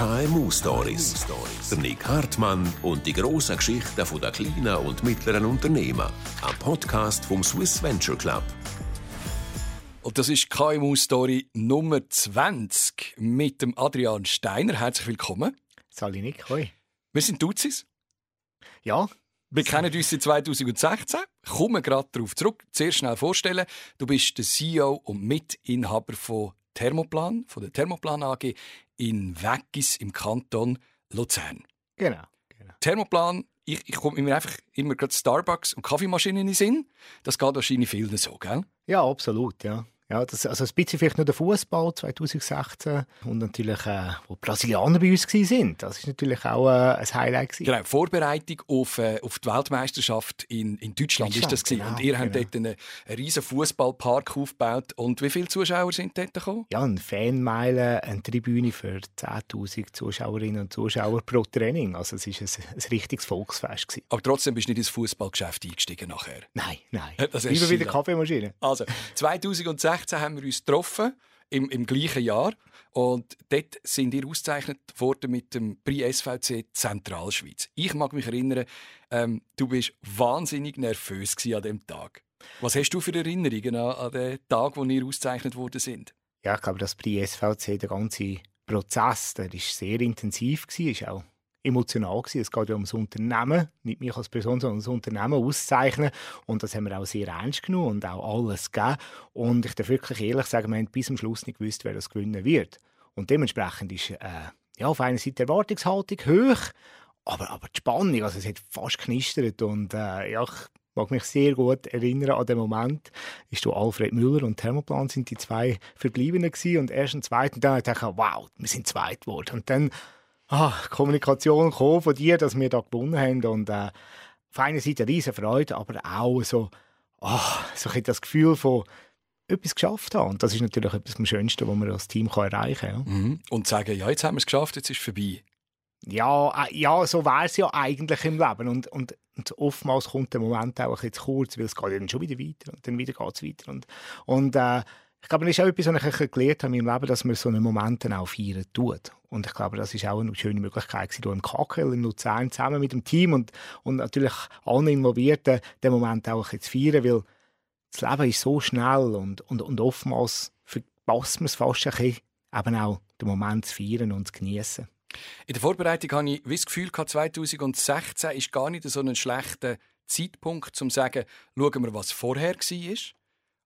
KMU Stories. Der Nick Hartmann und die grossen Geschichten der kleinen und mittleren Unternehmen. Ein Podcast vom Swiss Venture Club. Und das ist KMU Story Nummer 20 mit dem Adrian Steiner. Herzlich willkommen. Sali Nick, hoi. Wir sind Duzis. Ja. Wir kennen uns seit 2016. Kommen gerade darauf zurück. Sehr schnell vorstellen. Du bist der CEO und Mitinhaber von Thermoplan, von der Thermoplan AG in Weggis im Kanton Luzern. Genau. genau. Thermoplan, ich, ich komme mir einfach immer gerade Starbucks und Kaffeemaschinen in den Sinn. Das geht wahrscheinlich vielen so, gell? Ja, absolut, ja. Ja, das, also ein bisschen vielleicht nur der Fußball 2016 und natürlich, äh, wo die Brasilianer bei uns waren. Das ist natürlich auch äh, ein Highlight. Gewesen. Genau, Vorbereitung auf, äh, auf die Weltmeisterschaft in, in Deutschland, Deutschland ist das gewesen. Genau, und ihr genau. habt dort einen, einen riesen Fußballpark aufgebaut. Und wie viele Zuschauer sind dort gekommen? Ja, eine Fanmeile, eine Tribüne für 10'000 Zuschauerinnen und Zuschauer pro Training. Also es war ein, ein richtiges Volksfest. Gewesen. Aber trotzdem bist du nicht ins Fußballgeschäft eingestiegen nachher? Nein, nein. Das Lieber wieder Kaffeemaschine. Also, 2016 2016 haben wir uns getroffen, im, im gleichen Jahr. Und dort sind ihr ausgezeichnet worden mit dem Prix SVC Zentralschweiz. Ich mag mich erinnern, ähm, du bist wahnsinnig nervös an dem Tag. Was hast du für Erinnerungen an, an den Tag, wo ihr ausgezeichnet worden sind? Ja, ich glaube, das Prix SVC, der ganze Prozess, der war sehr intensiv, war auch emotional gewesen. Es geht ja ums Unternehmen, nicht mich als Person, sondern das Unternehmen auszeichnen. Und das haben wir auch sehr ernst genommen und auch alles gegeben. Und ich darf wirklich ehrlich sagen, wir haben bis zum Schluss nicht gewusst, wer das gewinnen wird. Und dementsprechend ist äh, ja, auf einer Seite die Erwartungshaltung hoch, aber, aber die Spannung, also es hat fast knistert und äh, ja, ich mag mich sehr gut erinnern an den Moment, ist du Alfred Müller und Thermoplan sind die zwei Verbliebenen gewesen und erst und zweiten, dann dachte ich, wow, wir sind zweit geworden und dann ah, Kommunikation von dir, dass wir da gewonnen haben. Und äh, auf einer Seite eine riesige Freude, aber auch so, ah, so ein das Gefühl von etwas geschafft haben. Und das ist natürlich etwas am Schönsten, was man als Team kann erreichen kann. Ja. Mhm. Und sagen, ja, jetzt haben wir es geschafft, jetzt ist es vorbei. Ja, äh, ja so wäre es ja eigentlich im Leben. Und, und, und oftmals kommt der Moment auch ein bisschen zu kurz, weil es geht dann schon wieder weiter und dann wieder geht es weiter. Und, und äh, ich glaube, das ist auch etwas, was ich gelernt habe in meinem Leben, dass man so einen Moment dann auch feiern tut. Und ich glaube, das ist auch eine schöne Möglichkeit hier im KKL in Luzern zusammen mit dem Team und, und natürlich allen Involvierten den Moment auch zu feiern, weil das Leben ist so schnell und, und, und oftmals verpasst man es fast ein bisschen, eben auch den Moment zu feiern und zu genießen. In der Vorbereitung hatte ich das Gefühl, 2016 ist gar nicht so ein schlechter Zeitpunkt, um zu sagen, schauen wir, was vorher war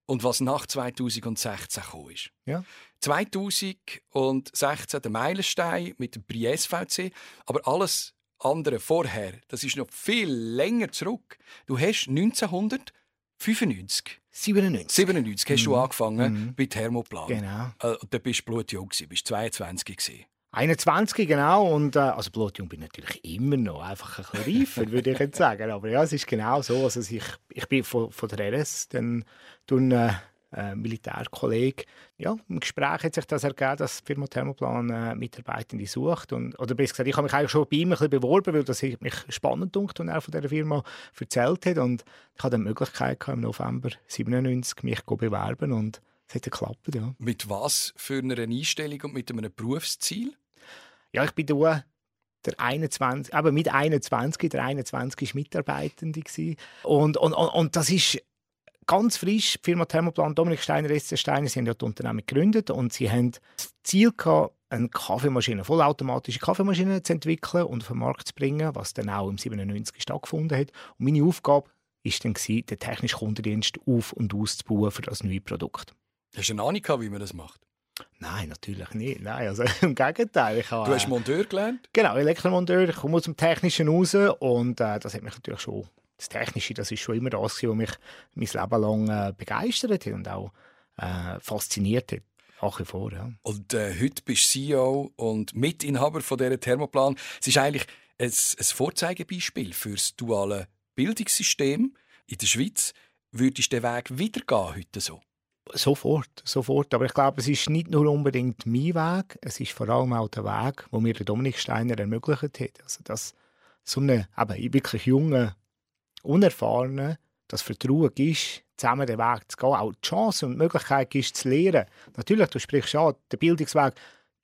und was nach 2016 gekommen ist. Ja. 2016 der Meilenstein mit dem Prix SVC, aber alles andere vorher, das ist noch viel länger zurück. Du hast 1995 97. 97 hast mhm. du angefangen mhm. bei Thermoplan. Genau. Äh, da bist du blutjung, bist 22 gewesen. 21, genau. Und, äh, also blutjung bin ich natürlich immer noch, einfach ein bisschen reifer, würde ich jetzt sagen. Aber ja, es ist genau so. Also ich, ich bin von, von der RS dann durch einen äh, Militärkollege, ja, im Gespräch hat sich das ergeben, dass die Firma Thermoplan äh, Mitarbeitende sucht. Und, oder besser gesagt, ich habe mich eigentlich schon bei ihm ein bisschen beworben, weil das mich spannend dunkt, und er von dieser Firma erzählt hat. Und ich hatte die Möglichkeit gehabt, im November 97 mich zu bewerben und es hat geklappt, ja. Mit was für einer Einstellung und mit einem Berufsziel? Ja, ich bin da der 21, aber mit 21, der 21 war Mitarbeitende. Und, und, und, und das ist ganz frisch. Die Firma Thermoplan Dominik Steiner, SC Steiner, sie haben ja das Unternehmen gegründet und sie haben das Ziel gehabt, eine Kaffeemaschine, vollautomatische Kaffeemaschine zu entwickeln und auf den Markt zu bringen, was dann auch im 97 stattgefunden hat. Und meine Aufgabe war dann, den technischen Kundendienst auf- und auszubauen für das neue Produkt. Hast du eine Ahnung, wie man das macht? Nein, natürlich nicht. Nein, also im Gegenteil. Ich habe, du hast Monteur gelernt? Genau, Elektromonteur. Ich komme aus dem Technischen raus und äh, das hat mich natürlich schon, das Technische, das ist schon immer das, was mich mein Leben lang äh, begeistert hat und auch äh, fasziniert hat. Nach wie vor, ja. Und äh, heute bist du CEO und Mitinhaber von dieser Thermoplan. Es ist eigentlich ein, ein Vorzeigebeispiel für das duale Bildungssystem in der Schweiz. Würdest du den Weg weitergehen heute so? Sofort, sofort. Aber ich glaube, es ist nicht nur unbedingt mein Weg, es ist vor allem auch der Weg, den mir der Dominik Steiner ermöglicht hat. Also, dass so eine eben, wirklich junge, unerfahrene, das Vertrauen ist, zusammen den Weg zu gehen, auch die Chance und die Möglichkeit ist, zu lernen. Natürlich, du sprichst an, der Bildungsweg,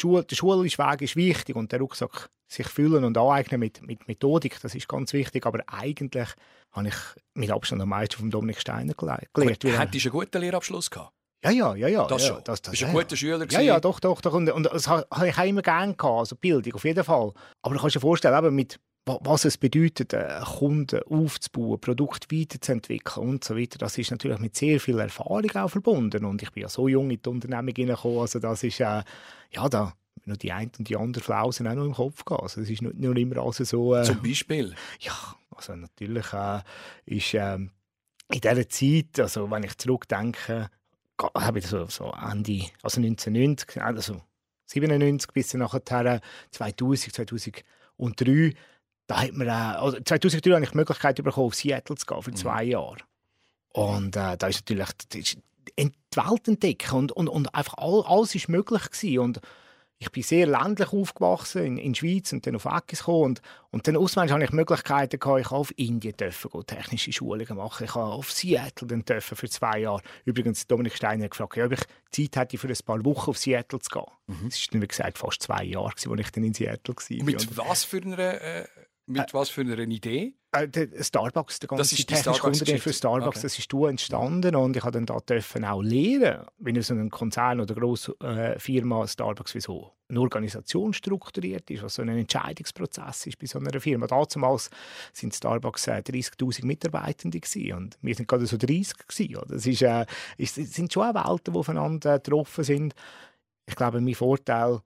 Schule, der schulische Weg ist wichtig und der Rucksack sich füllen und aneignen mit, mit Methodik, das ist ganz wichtig. Aber eigentlich habe ich mit Abstand am meisten von Dominik Steiner gelernt. Hättest du einen guten Lehrabschluss gehabt? Ja, ja, ja, ja. Das ja, schon. Das, das, Bist ja, ein guter Schüler Ja, ja, doch, doch, doch. Und, und das habe ich auch immer gerne gehabt, also Bildung, auf jeden Fall. Aber du kannst dir vorstellen, eben mit, was es bedeutet, einen Kunden aufzubauen, Produkt weiterzuentwickeln und so weiter, das ist natürlich mit sehr viel Erfahrung auch verbunden. Und ich bin ja so jung in die Unternehmung hineingekommen, also das ist, äh, ja, da noch die eine und die andere Flausen auch noch im Kopf gehabt. Also es ist nicht nur immer also so... Äh, Zum Beispiel? Ja, also natürlich äh, ist äh, in dieser Zeit, also wenn ich zurückdenke, habe ich so, so Ende, also 1990, also 97 bis nachher 2000, 2003, da hat man, äh, also 2003 habe ich die Möglichkeit bekommen, auf Seattle zu gehen für zwei mhm. Jahre. Und äh, da ist natürlich ist die Welt entdecken und, und, und einfach all, alles ist möglich gewesen. Und ich bin sehr ländlich aufgewachsen in, in der Schweiz und dann auf Eckis gekommen und, und dann auswärts hatte ich Möglichkeiten gehabt, ich auf Indien dürfen gehen, technische Schulungen machen, ich habe auf Seattle dann dürfen für zwei Jahre. Übrigens Dominik Steiner hat gefragt, ob ich Zeit hätte für ein paar Wochen auf Seattle zu gehen. Mhm. Das ist dann wie gesagt fast zwei Jahre, als ich dann in Seattle war. Mit was für einer äh, mit äh, was für einer Idee? Äh, Starbucks, der ganze das ist technische Kunde für Starbucks, okay. das ist du entstanden und ich durfte dann dürfen auch lernen, wie so ein Konzern oder grosse äh, Firma Starbucks wie so eine Organisation strukturiert ist, was so ein Entscheidungsprozess ist bei so einer Firma. Damals sind Starbucks äh, 30'000 Mitarbeitende gewesen, und wir sind gerade so 30 gewesen. Oder? Das ist, äh, ist, sind schon auch Welten, die aufeinander getroffen sind. Ich glaube, mein Vorteil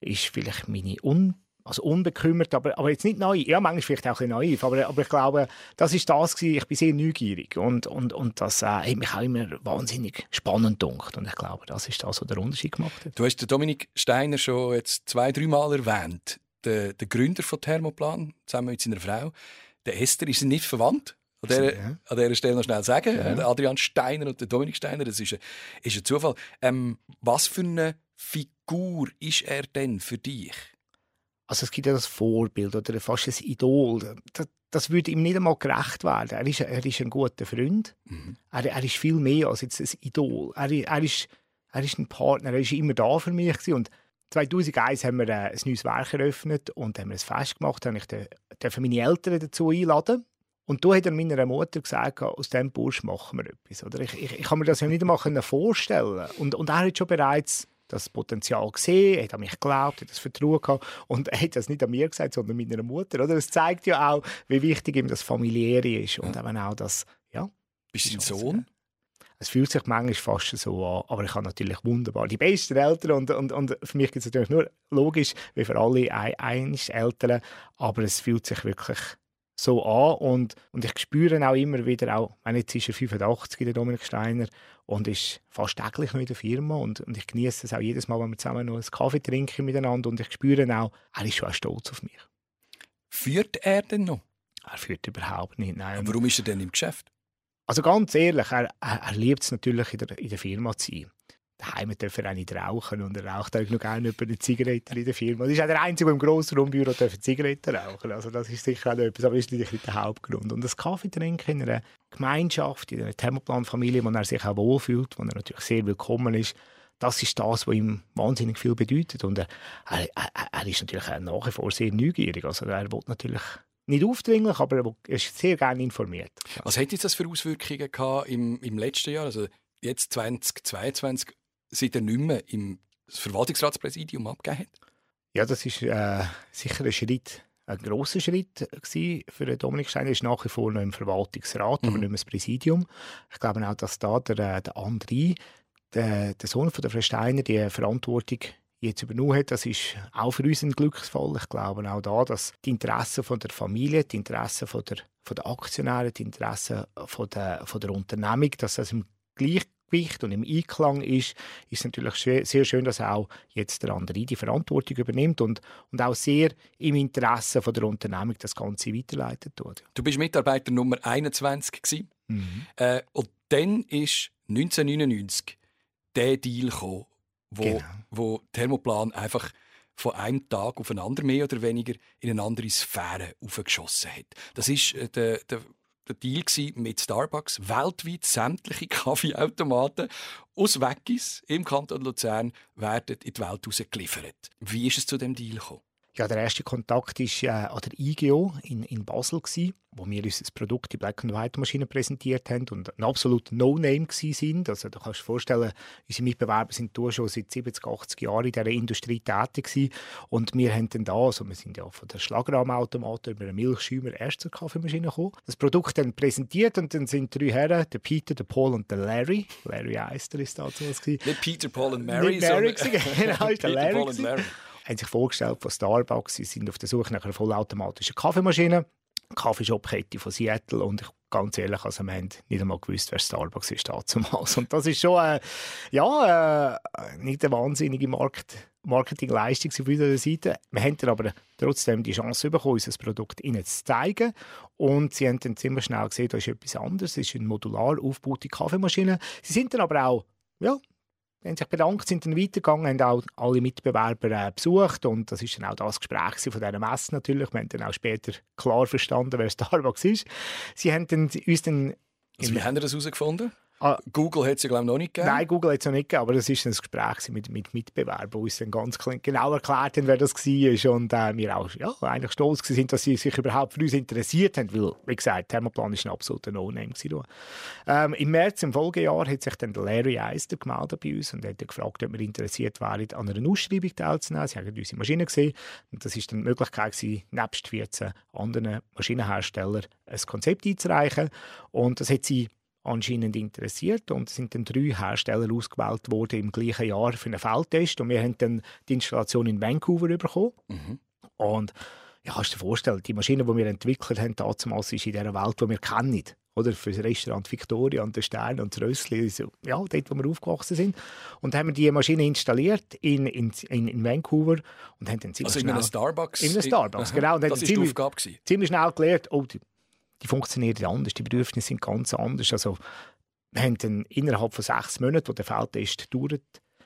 ist vielleicht meine Un also unbekümmert, aber, aber jetzt nicht naiv. Ja, manchmal vielleicht auch ein bisschen naiv, aber, aber ich glaube, das ist das gewesen. Ich bin sehr neugierig und, und, und das äh, hat mich auch immer wahnsinnig spannend gedacht. Und ich glaube, das ist das, was der Unterschied gemacht hat. Du hast den Dominik Steiner schon jetzt zwei, drei Mal erwähnt. Der, der Gründer von Thermoplan, zusammen mit seiner Frau. Der Esther ist nicht verwandt. An dieser, ja. an dieser Stelle noch schnell sagen. Ja. Adrian Steiner und der Dominik Steiner, das ist ein, ist ein Zufall. Ähm, was für eine Figur ist er denn für dich? Also es gibt ja das Vorbild oder fast ein Idol. Das, das würde ihm nicht einmal gerecht werden. Er ist, er ist ein guter Freund. Mhm. Er, er ist viel mehr als jetzt ein Idol. Er, er, ist, er ist ein Partner. Er ist immer da für mich. Gewesen. Und 2001 haben wir äh, ein neues Werk eröffnet und haben wir ein Fest gemacht. Da ich meine Eltern dazu einladen. Und da hat er meiner Mutter gesagt, aus diesem Bursch machen wir etwas. Oder ich, ich, ich kann mir das ja nicht einmal vorstellen. Und, und er hat schon bereits das Potenzial gesehen, er hat an mich geglaubt, hat das Vertrauen gehabt und er hat das nicht an mir gesagt, sondern meiner Mutter. Oder? Das zeigt ja auch, wie wichtig ihm das Familiäre ist und ja. eben auch das, ja. Bist du ein Sohn? Es fühlt sich manchmal fast so an, aber ich habe natürlich wunderbar die besten Eltern und, und, und für mich gibt es natürlich nur logisch, wie für alle ein, Eltern, aber es fühlt sich wirklich so an und, und ich spüre auch immer wieder, auch, wenn jetzt ist er 85, der Dominik Steiner, und ist fast täglich noch in der Firma und, und ich genieße es auch jedes Mal, wenn wir zusammen noch einen Kaffee trinken miteinander und ich spüre auch, er ist schon auch stolz auf mich. Führt er denn noch? Er führt überhaupt nicht, nein. Und warum ist er denn im Geschäft? Also ganz ehrlich, er, er, er liebt es natürlich in der, in der Firma zu sein daheim darf er auch nicht rauchen und er raucht auch noch gerne eine Zigarette in der Firma. Das ist auch der Einzige, der im Grossraumbüro Zigaretten rauchen Also das ist sicher auch etwas, aber das ist nicht der Hauptgrund. Und das Kaffee trinken in einer Gemeinschaft, in einer Thermoplan-Familie, wo er sich auch wohlfühlt, wo er natürlich sehr willkommen ist, das ist das, was ihm wahnsinnig viel bedeutet. Und er, er, er ist natürlich nach wie vor sehr neugierig. Also er will natürlich nicht aufdringlich, aber er ist sehr gerne informiert. Was hat das für Auswirkungen gehabt im, im letzten Jahr? Also jetzt 2022 seit er nicht mehr im Verwaltungsratspräsidium abgegeben hat? Ja, das ist äh, sicher ein Schritt, ein grosser Schritt für Dominik Steiner. Er ist nach wie vor noch im Verwaltungsrat, mhm. aber nicht mehr das Präsidium. Ich glaube auch, dass da der, äh, der André, der, der Sohn von der Frau Steiner, die Verantwortung jetzt übernommen hat, das ist auch für uns ein Glücksfall. Ich glaube auch da, dass die Interessen von der Familie, die Interessen von der, von der Aktionäre, die Interessen von der, von der Unternehmung, dass das im gleich Gleichgewicht und im Einklang ist, ist es natürlich sehr schön, dass auch jetzt der andere die Verantwortung übernimmt und, und auch sehr im Interesse von der Unternehmung das Ganze weiterleitet tut. Du bist Mitarbeiter Nummer 21 mhm. äh, und dann ist 1999 der Deal gekommen, wo, genau. wo Thermoplan einfach von einem Tag auf einen anderen mehr oder weniger in eine andere Sphäre aufgeschossen hat. Das ist äh, der, der der Deal mit Starbucks, weltweit sämtliche Kaffeeautomaten aus Weggis im Kanton Luzern werden in die Welt geliefert. Wie ist es zu dem Deal gekommen? Ja, der erste Kontakt war äh, an der IGO in, in Basel, gewesen, wo wir unser Produkt, die Black and White Maschine, präsentiert haben und ein absolut No-Name sind. Also, da kannst du dir vorstellen, unsere Mitbewerber sind schon seit 70, 80 Jahren in dieser Industrie tätig gewesen. Und wir haben dann da, also wir sind ja von der Schlagrahmautomat über einen Milchschäumer erst zur Kaffeemaschine gekommen, das Produkt dann präsentiert und dann sind drei Herren, der Peter, der Paul und der Larry, Larry Eister ist damals gewesen. Nicht Peter, Paul und Mary, Nicht Mary, sondern genau, Peter, der Larry. Paul und Larry haben sich vorgestellt von Starbucks. Sie sind auf der Suche nach einer vollautomatischen Kaffeemaschine. Kaffeeshop-Kette von Seattle und ich ganz ehrlich, also wir haben nicht einmal gewusst, wer Starbucks ist damals. Und das ist schon äh, ja, äh, nicht eine wahnsinnige Markt Marketingleistung auf unserer Seite. Wir haben dann aber trotzdem die Chance bekommen, unser Produkt ihnen zu zeigen. Und sie haben dann ziemlich schnell gesehen, da ist etwas anderes. Es ist eine modular aufgebaute Kaffeemaschine. Sie sind dann aber auch ja, haben sich bedankt, sind dann weitergegangen, haben auch alle Mitbewerber äh, besucht und das ist dann auch das Gespräch von dieser Messe natürlich. Wir haben dann auch später klar verstanden, wer Starbucks ist. Sie haben dann, uns dann... Also wie haben Sie das herausgefunden? Ah, Google hat es ja glaube ich noch nicht gegeben. Nein, Google hat es noch nicht gegeben, aber das war ein Gespräch mit, mit Mitbewerbern, die uns dann ganz genau erklärt haben, wer das war und äh, wir auch ja, eigentlich stolz waren, dass sie sich überhaupt für uns interessiert haben, weil, wie gesagt, Thermoplan war ein absoluter No-Name. Ähm, Im März im Folgejahr hat sich dann Larry Eister gemeldet bei uns und hat gefragt, ob wir interessiert wären, an einer Ausschreibung teilzunehmen. Sie haben unsere Maschine gesehen und das war dann die Möglichkeit, gewesen, nebst 14 anderen Maschinenherstellern ein Konzept einzureichen und das hat sie anscheinend interessiert und es sind dann drei Hersteller ausgewählt worden im gleichen Jahr für einen Feldtest und wir haben dann die Installation in Vancouver bekommen mhm. und ja, kannst du dir vorstellen, die Maschine, die wir entwickelt haben, damals ist in dieser Welt, die wir kennen, oder für das Restaurant Victoria und der Stern und das Rössli, also, ja, dort, wo wir aufgewachsen sind. Und haben wir die Maschine installiert in, in, in, Vancouver und haben dann ziemlich also in einem Starbucks? In einem Starbucks, genau. Und das war die ziemlich, Aufgabe? Ziemlich schnell gelernt, oh, die die funktionieren anders, die Bedürfnisse sind ganz anders. Also, wir haben dann innerhalb von sechs Monaten, wo der Feldtest dauert,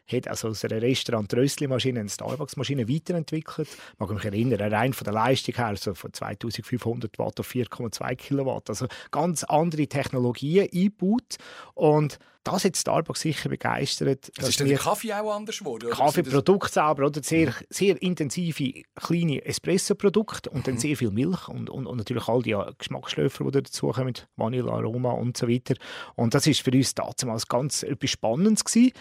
hat also aus einer Restaurant-Rössli-Maschine eine Starbucks-Maschine weiterentwickelt. Ich mag mich erinnern, rein von der Leistung her, also von 2500 Watt auf 4,2 Kilowatt. Also ganz andere Technologien eingebaut. Und das hat Starbucks sicher begeistert. Das ist der Kaffee auch anders geworden? Kaffeeprodukt selber, oder? Sehr, sehr intensive, kleine Espresso-Produkte und dann mhm. sehr viel Milch und, und, und natürlich all die Geschmacksschläfer, die dazukommen, mit Vanille, Aroma und so weiter. Und das ist für uns damals ganz etwas Spannendes gewesen.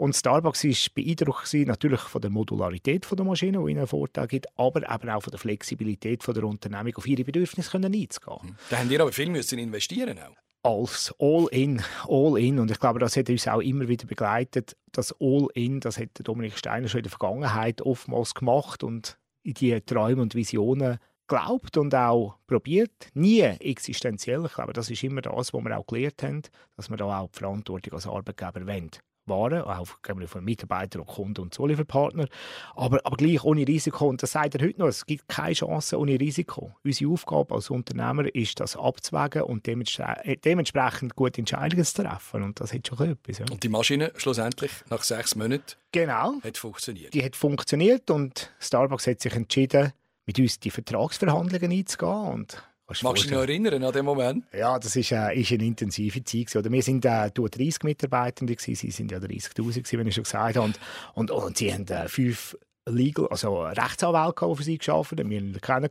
Und Starbucks war beeindruckt natürlich von der Modularität der Maschine, die ihnen einen Vorteil gibt, aber eben auch von der Flexibilität der Unternehmung, auf ihre Bedürfnisse einzugehen. Mhm. Da haben ihr aber viel müssen investieren auch. Als All-In, All-In. Und ich glaube, das hat uns auch immer wieder begleitet. Das All-In, das hat Dominik Steiner schon in der Vergangenheit oftmals gemacht und in die Träume und Visionen glaubt und auch probiert. Nie existenziell. Ich glaube, das ist immer das, was wir auch gelernt haben, dass wir da auch die Verantwortung als Arbeitgeber wollen. Waren, auch von Mitarbeitern und Kunden und Zulieferpartner, aber, aber gleich ohne Risiko. Und das sagt er heute noch, es gibt keine Chance ohne Risiko. Unsere Aufgabe als Unternehmer ist, das abzuwägen und äh, dementsprechend gute Entscheidungen zu treffen. Und das hat schon etwas. Ja. Und die Maschine schlussendlich nach sechs Monaten genau, hat funktioniert? Die hat funktioniert und Starbucks hat sich entschieden, mit uns die Vertragsverhandlungen einzugehen und Kannst Magst du dich noch erinnern an den Moment? Ja, das ist, äh, ist eine intensive Zeit. Oder wir sind äh, 30 Mitarbeitende, gewesen. sie sind ja 30'000, wie ich schon gesagt habe. Und, und, und sie haben äh, fünf Legal, also Rechtsanwälte, die für sie gearbeitet haben, wir ihn kennen.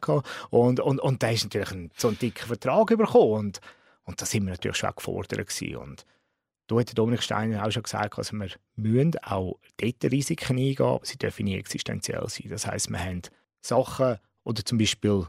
Und, und, und da ist natürlich ein, so ein dicker Vertrag bekommen. Und, und da sind wir natürlich schon gefordert. Gewesen. Und da hat Dominik Steiner auch schon gesagt, also wir müssen auch dort Risiken eingehen, aber sie dürfen nie existenziell sein. Das heisst, wir haben Sachen, oder zum Beispiel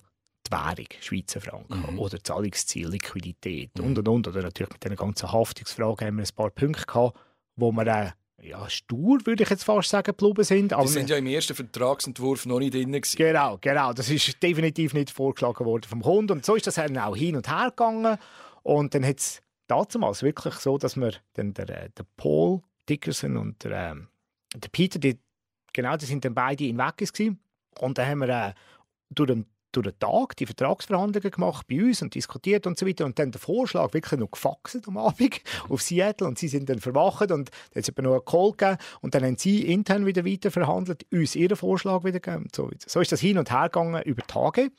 die Währung, Schweizer Franken, mhm. oder Zahlungsziel, Liquidität mhm. und und und. Oder natürlich mit den ganzen Haftungsfragen haben wir ein paar Punkte gehabt, wo wir äh, ja, stur, würde ich jetzt fast sagen, geblieben sind. Aber die sind ja im ersten Vertragsentwurf noch nicht drin. Gewesen. Genau, genau. Das ist definitiv nicht vorgeschlagen worden vom Kunden. Und so ist das dann auch hin und her gegangen. Und dann hat es damals wirklich so, dass wir dann der, äh, der Paul Dickerson und der, ähm, der Peter, die, genau, die sind dann beide in Weggis gewesen. Und dann haben wir äh, durch den durch den Tag die Vertragsverhandlungen gemacht bei uns und diskutiert und so weiter und dann den Vorschlag wirklich noch gefaxt am Abend auf Seattle und sie sind dann verwacht und dann hat es noch einen Call gegeben und dann haben sie intern wieder weiter verhandelt, uns ihren Vorschlag wieder gegeben und so weiter. So ist das hin und her gegangen über Tage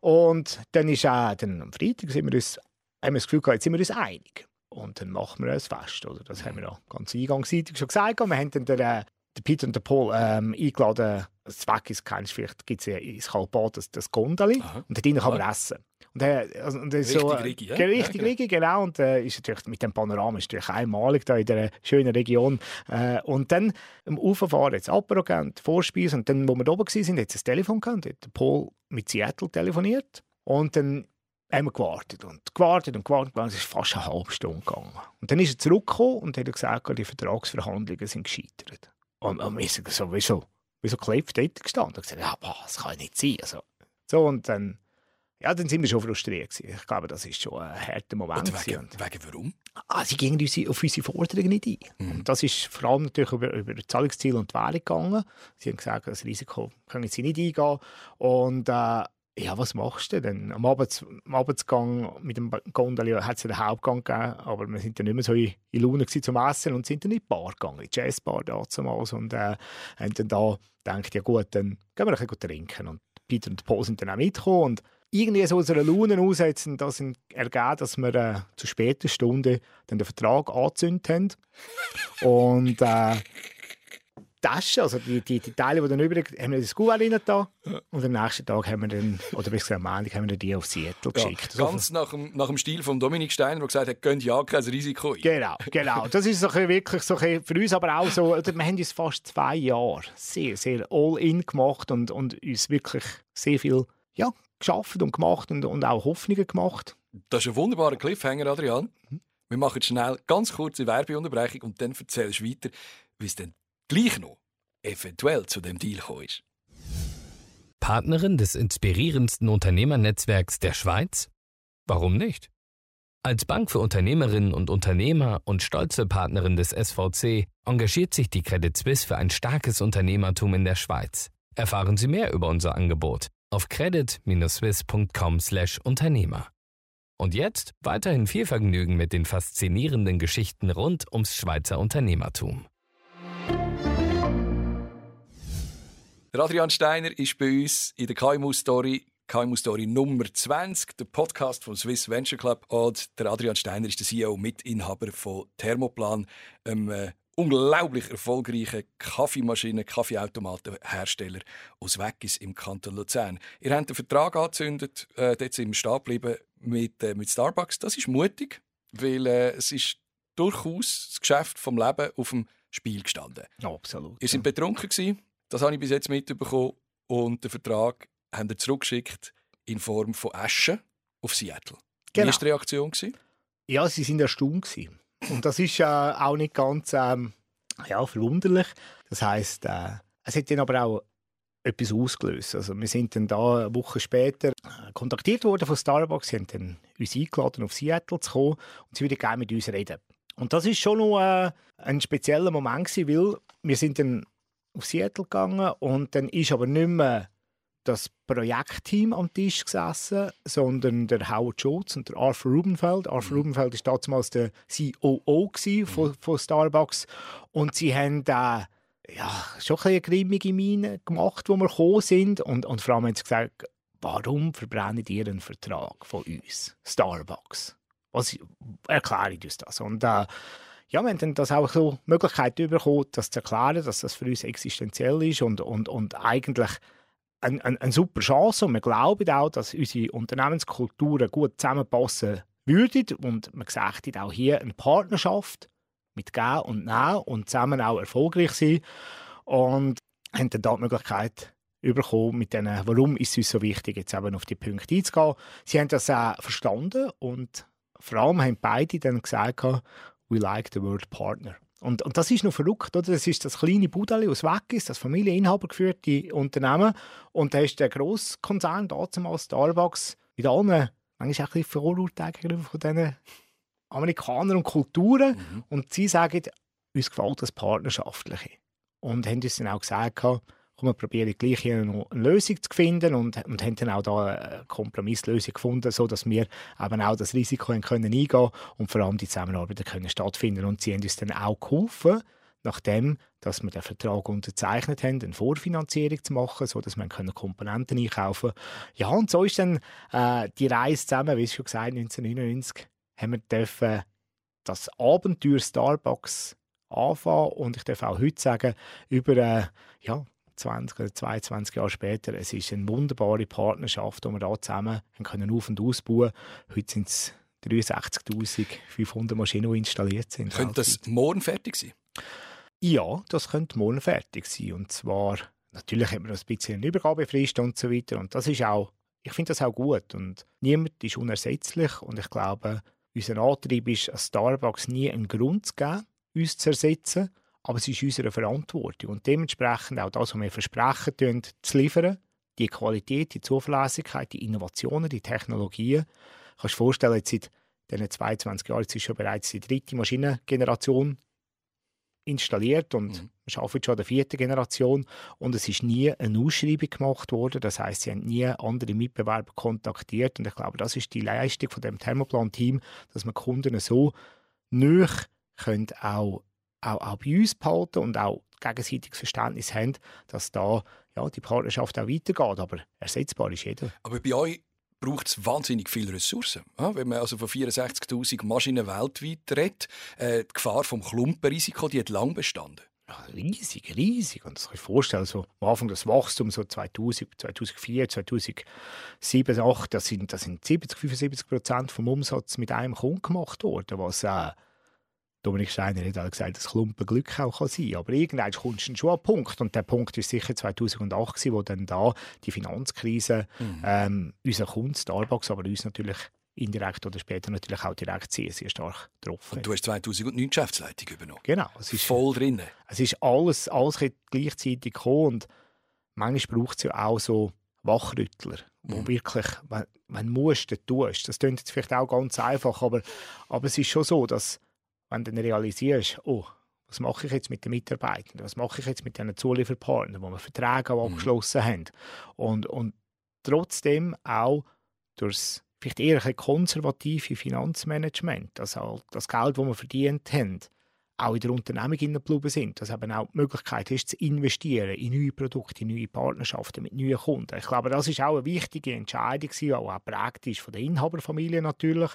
und dann ist auch dann am Freitag sind wir uns haben wir das Gefühl, jetzt sind wir uns einig. Und dann machen wir ein Fest. Oder? Das haben wir ja ganz eingangsseitig schon gesagt. Wir haben dann den, äh, den Peter und den Paul ähm, eingeladen. Das Zweck ist, du vielleicht, gibt es in Skalpat das, das Gondeli. Aha. Und dort kann man Ja. essen. Und, äh, also, und Richtig so, Rigi, ja? Ge- Richtig Ja, genau. Genau. Und äh, ist natürlich mit dem Panorama ist natürlich einmalig da in dieser schönen Region. Äh, und dann am Uferfahren jetzt Apero die Vorspeise. Und dann, wo wir da oben waren, hat es ein Telefon gehabt. Hat der Paul mit Seattle telefoniert. Und dann haben wir gewartet und gewartet und gewartet. und Es ist fast eine halbe Stunde gegangen. Und dann ist er zurückgekommen und hat gesagt, die Vertragsverhandlungen sind gescheitert. Und, und wir sind so, wieso, wieso klebt dort gestanden? Und gesagt, ja, boah, das kann nicht sein. Also, so, und dann, ja, dann sind wir schon frustriert gewesen. Ich glaube, das ist schon ein harter Moment. Und wegen, Und, wegen warum? ah, sie gingen unsere, auf unsere Forderungen nicht ein. Mhm. Und das ist vor allem natürlich über, über Zahlungsziel und die Währung gegangen. Sie haben gesagt, das Risiko können sie nicht eingehen. Und äh, ja, was machst du denn? Am, Abend, am Abendsgang mit dem Gondeli hat es ja den Hauptgang gegeben, aber wir sind dann nicht mehr so in, Laune zum Essen und sind dann in die Bar gegangen, in die Jazzbar damals und äh, haben dann da gedacht, ja gut, dann gehen wir ein bisschen trinken. Und Peter und Paul sind dann auch mitgekommen und irgendwie so aus einer Laune aussetzen, das ergeben, dass wir äh, zu später Stunde dann den Vertrag angezündet haben. Und äh, die Taschen, also die, die, die Teile, die dann übrig haben wir in das Kuvert rein da. Und am nächsten Tag haben wir dann, oder bis am Montag, haben wir die auf Seattle Ja, geschickt. So ganz nach dem, nach dem Stil von Dominik Steiner, der gesagt hat, könnt ja kein Risiko ein. Genau, genau. Das ist so wirklich so für uns aber auch so, wir haben uns fast zwei Jahre sehr, sehr all-in gemacht und, und uns wirklich sehr viel ja, geschafft und gemacht und, und auch Hoffnungen gemacht. Das ist ein wunderbarer Cliffhanger, Adrian. Mhm. Wir machen schnell ganz kurze Werbeunterbrechung und dann erzählst du weiter, wie es dann gleich noch eventuell zu dem Deal gekommen ist. Partnerin des inspirierendsten Unternehmernetzwerks der Schweiz? Warum nicht? Als Bank für Unternehmerinnen und Unternehmer und stolze Partnerin des SVC engagiert sich die Credit Suisse für ein starkes Unternehmertum in der Schweiz. Erfahren Sie mehr über unser Angebot auf credit-swiss.com/Unternehmer. Und jetzt weiterhin viel Vergnügen mit den faszinierenden Geschichten rund ums Schweizer Unternehmertum. Adrian Steiner ist bei uns in der KMU Story, KMU Story Nummer 20, der Podcast vom Swiss Venture Club. Und der Adrian Steiner ist der CEO und Mitinhaber von Thermoplan, einem äh, unglaublich erfolgreichen Kaffeemaschinen-, Kaffeeautomatenhersteller aus Weggis im Kanton Luzern. Ihr habt einen Vertrag angezündet, äh, dort sind wir stehen geblieben mit, äh, mit Starbucks. Das ist mutig, weil äh, es ist durchaus das Geschäft vom Leben auf dem Spiel gestanden. Absolut. Ihr seid betrunken gewesen, das habe ich bis jetzt mitbekommen. Und den Vertrag haben ihr zurückgeschickt in Form von Asche auf Seattle. Wie Genau. war die Reaktion? Gewesen? Ja, sie sind erstaunt gewesen. Und das ist äh, auch nicht ganz ähm, ja, verwunderlich. Das heißt, äh, es hat dann aber auch etwas ausgelöst. Also wir sind dann da eine Woche später äh, kontaktiert worden von Starbucks. Sie haben dann uns eingeladen, auf Seattle zu kommen und sie würden gerne mit uns reden. Und das ist schon noch äh, ein spezieller Moment gewesen, weil wir sind dann auf Seattle gegangen und dann ist aber nicht mehr das Projektteam am Tisch gesessen, sondern der Howard Schultz und der Arthur Rubenfeld. Arthur Rubenfeld war damals der COO gewesen von, von Starbucks und sie haben da ja, schon ein bisschen eine grimmige Miene gemacht, wo wir gekommen sind und, und vor allem haben sie gesagt, warum verbrennt ihr einen Vertrag von uns, Starbucks? Was, erklärt uns das. Und äh, ja, wir haben dann das auch so Möglichkeit bekommen, das zu erklären, dass das für uns existenziell ist und, und, und eigentlich eine, eine, eine super Chance. Und wir glauben auch, dass unsere Unternehmenskulturen gut zusammenpassen würden. Und man sagt auch hier eine Partnerschaft mit Gehen und Nehmen und zusammen auch erfolgreich sein. Und haben dann da die Möglichkeit bekommen, mit denen, warum ist es uns so wichtig, jetzt eben auf die Punkte einzugehen. Sie haben das auch verstanden und vor allem haben beide dann gesagt, we like the word partner. Und, und das ist noch verrückt, oder? Das ist das kleine Budeli aus Weggis, das Familieninhaber geführte Unternehmen. Und da ist der Grosskonzern, damals Starbucks, mit allen, manchmal auch ein bisschen gegenüber von diesen Amerikanern und Kulturen. Mhm. Und sie sagen, uns gefällt das Partnerschaftliche. Und haben uns dann auch gesagt, komm, wir probieren gleich hier noch eine Lösung zu finden und, und haben dann auch da eine Kompromisslösung gefunden, sodass wir eben auch das Risiko haben können eingehen und vor allem die Zusammenarbeit können stattfinden. Und sie haben uns dann auch geholfen, nachdem dass wir den Vertrag unterzeichnet haben, eine Vorfinanzierung zu machen, sodass wir Komponenten einkaufen können. Ja, und so ist dann äh, die Reise zusammen, wie schon gesagt, 1999 haben wir dürfen das Abenteuer Starbucks anfangen und ich darf auch heute sagen, über äh, ja, 20 oder 22 Jahre später, es ist eine wunderbare Partnerschaft, die wir da zusammen haben können auf- und ausbauen Heute sind es 63.500 Maschinen, die installiert sind. Könnte das morgen fertig sein? Ja, das könnte morgen fertig sein. Und zwar, natürlich hat man ein bisschen eine Übergabefrist und so weiter. Und das ist auch, ich finde das auch gut. Und niemand ist unersetzlich. Und ich glaube, unser Antrieb ist, an Starbucks nie einen Grund zu geben, uns zu ersetzen. Aber es ist unsere Verantwortung. Und dementsprechend auch das, was wir versprechen, zu liefern, die Qualität, die Zuverlässigkeit, die Innovationen, die Technologien. Kannst du dir vorstellen, jetzt seit diesen 22 Jahren, jetzt ist schon bereits die dritte Maschinengeneration installiert und mhm. wir arbeiten schon an der vierten Generation und es ist nie eine Ausschreibung gemacht worden. Das heißt, sie haben nie andere Mitbewerber kontaktiert und ich glaube, das ist die Leistung von dem Thermoplan-Team, dass man Kunden so nöch können auch, auch, auch bei uns behalten und auch gegenseitiges Verständnis haben, dass da ja, die Partnerschaft auch weitergeht. Aber ersetzbar ist jeder. Aber bei euch braucht es wahnsinnig viele Ressourcen. Ja, wenn man also von 64'000 Maschinen weltweit redet, äh, die Gefahr vom Klumpenrisiko, die hat lang bestanden. Ja, riesig, riesig. Und das kann ich vorstellen, so am Anfang das Wachstum, so 2000, 2004, 2007, 2008, das sind, das sind 70, 75 Prozent vom Umsatz mit einem Kunden gemacht worden, was äh, Dominik Steiner hat auch gesagt, dass Klumpen Glück auch kann sein kann. Aber irgendwann kommst du schon an Punkt. Und der Punkt war sicher 2008, gewesen, wo dann da die Finanzkrise mhm. ähm, unser Kunden Starbucks, aber uns natürlich indirekt oder später natürlich auch direkt sehr, sehr stark getroffen. Und du hast 2009 Geschäftsleitung übernommen. Genau. Es ist voll drin. Es ist alles, alles gleichzeitig gekommen und manchmal braucht es ja auch so Wachrüttler, wo mhm. wirklich, wenn, wenn du musst, dann tust. Das klingt jetzt vielleicht auch ganz einfach, aber, aber es ist schon so, dass wenn du dann realisierst, oh, was mache ich jetzt mit den Mitarbeitern, was mache ich jetzt mit den Zulieferpartnern, wo wir Verträge mhm. abgeschlossen haben und, und trotzdem auch durch das vielleicht eher ein konservative Finanzmanagement, also das Geld, das wir verdient haben, auch in der Unternehmung geblieben sind, dass eben auch die Möglichkeit ist, zu investieren in neue Produkte, in neue Partnerschaften mit neuen Kunden. Ich glaube, das ist auch eine wichtige Entscheidung, die auch praktisch von der Inhaberfamilie natürlich,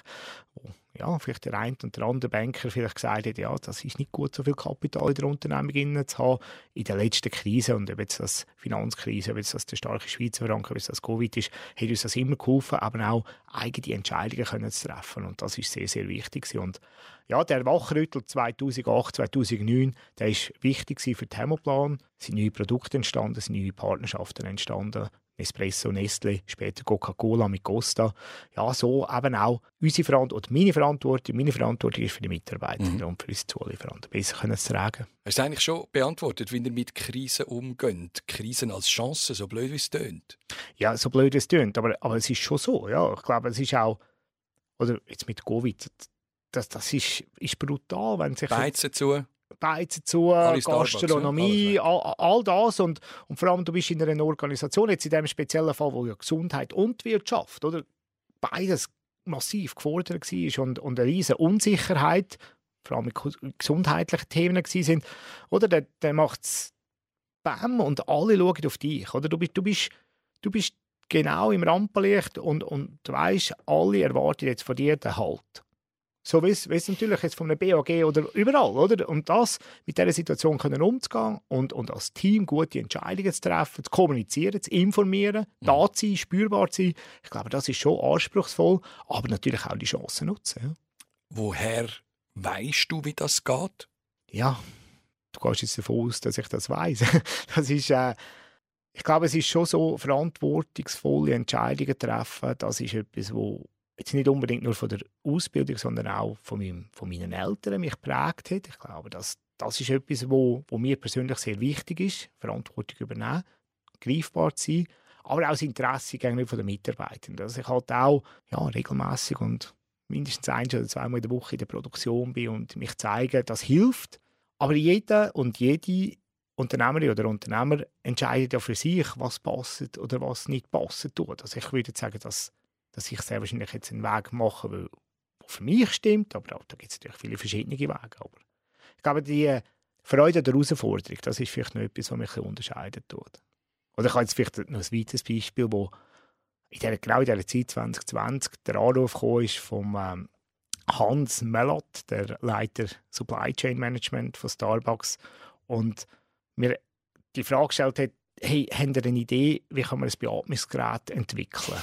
ja, vielleicht der eine und der andere Banker vielleicht gesagt hat, ja, das ist nicht gut, so viel Kapital in der Unternehmung zu haben. In der letzten Krise, und ob jetzt das Finanzkrise, ob jetzt das der starke Schweizer Franken, ob jetzt das Covid ist, hat uns das immer geholfen, aber auch eigene Entscheidungen können zu treffen. Und das ist sehr, sehr wichtig. Und ja, der Wachrüttel 2008, 2009, der ist wichtig für den Thermoplan. Es sind neue Produkte entstanden, es sind neue Partnerschaften entstanden. Nespresso, Nestle, später Coca-Cola mit Costa. Ja, so eben auch unsere Verantwortung, meine Verantwortung, meine Verantwortung ist für die Mitarbeiter mhm. und für unsere Zulieferanten, besser können zu tragen. Hast du eigentlich schon beantwortet, wie ihr mit Krisen umgeht? Krisen als Chance, so blöd wie es tönt? Ja, so blöd wie es tönt, aber, aber es ist schon so. Ja. Ich glaube, es ist auch, oder jetzt mit Covid, das, das ist, ist brutal, wenn sich... Beizen zu. Beizen zu, Gastronomie, all, all, das und, und vor allem du bist in einer Organisation, jetzt in dem speziellen Fall, wo ja Gesundheit und Wirtschaft, oder? Beides massiv gefordert war und, und eine riesige Unsicherheit, vor allem mit gesundheitlichen Themen sind, oder? Dann, dann macht es Bäm und alle schauen auf dich, oder? Du bist, du bist, du bist genau im Rampenlicht und, und du weißt, alle erwarten jetzt von dir den Halt. So wie es natürlich jetzt von einem BAG oder überall, oder? Und das mit dieser Situation können umzugehen und, und als Team gute Entscheidungen zu treffen, zu kommunizieren, zu informieren, mhm. da zu sein, spürbar zu sein. Ich glaube, das ist schon anspruchsvoll, aber natürlich auch die Chancen nutzen. Ja. Woher weißt du, wie das geht? Ja, du gehst jetzt davon aus, dass ich das weiß. das ist, äh, ich glaube, es ist schon so, verantwortungsvolle Entscheidungen treffen, das ist etwas, wo jetzt nicht unbedingt nur von der Ausbildung, sondern auch von, meinem, von meinen Eltern mich geprägt hat. Ich glaube, dass das ist etwas, wo, wo mir persönlich sehr wichtig ist, Verantwortung übernehmen, greifbar zu sein, aber auch das Interesse gegenüber den Mitarbeitern. Dass ich halt auch ja, regelmäßig und mindestens ein oder zweimal in der Woche in der Produktion bin und mich zeige, das hilft. Aber jeder und jede Unternehmerin oder Unternehmer entscheidet ja für sich, was passt oder was nicht passt tut. Also ich würde sagen, dass dass ich sehr wahrscheinlich jetzt einen Weg mache, der für mich stimmt, aber auch, da gibt es natürlich viele verschiedene Wege. Aber ich glaube, die Freude an der Herausforderung, das ist vielleicht noch etwas, was mich unterscheidet tut. Oder ich habe jetzt vielleicht noch ein weiteres Beispiel, wo in der, genau in dieser Zeit 2020 der Anruf ist vom ähm, Hans Mellot, der Leiter Supply Chain Management von Starbucks, und mir die Frage gestellt hat, hey, habt ihr eine Idee, wie kann man ein Beatmungsgerät entwickeln?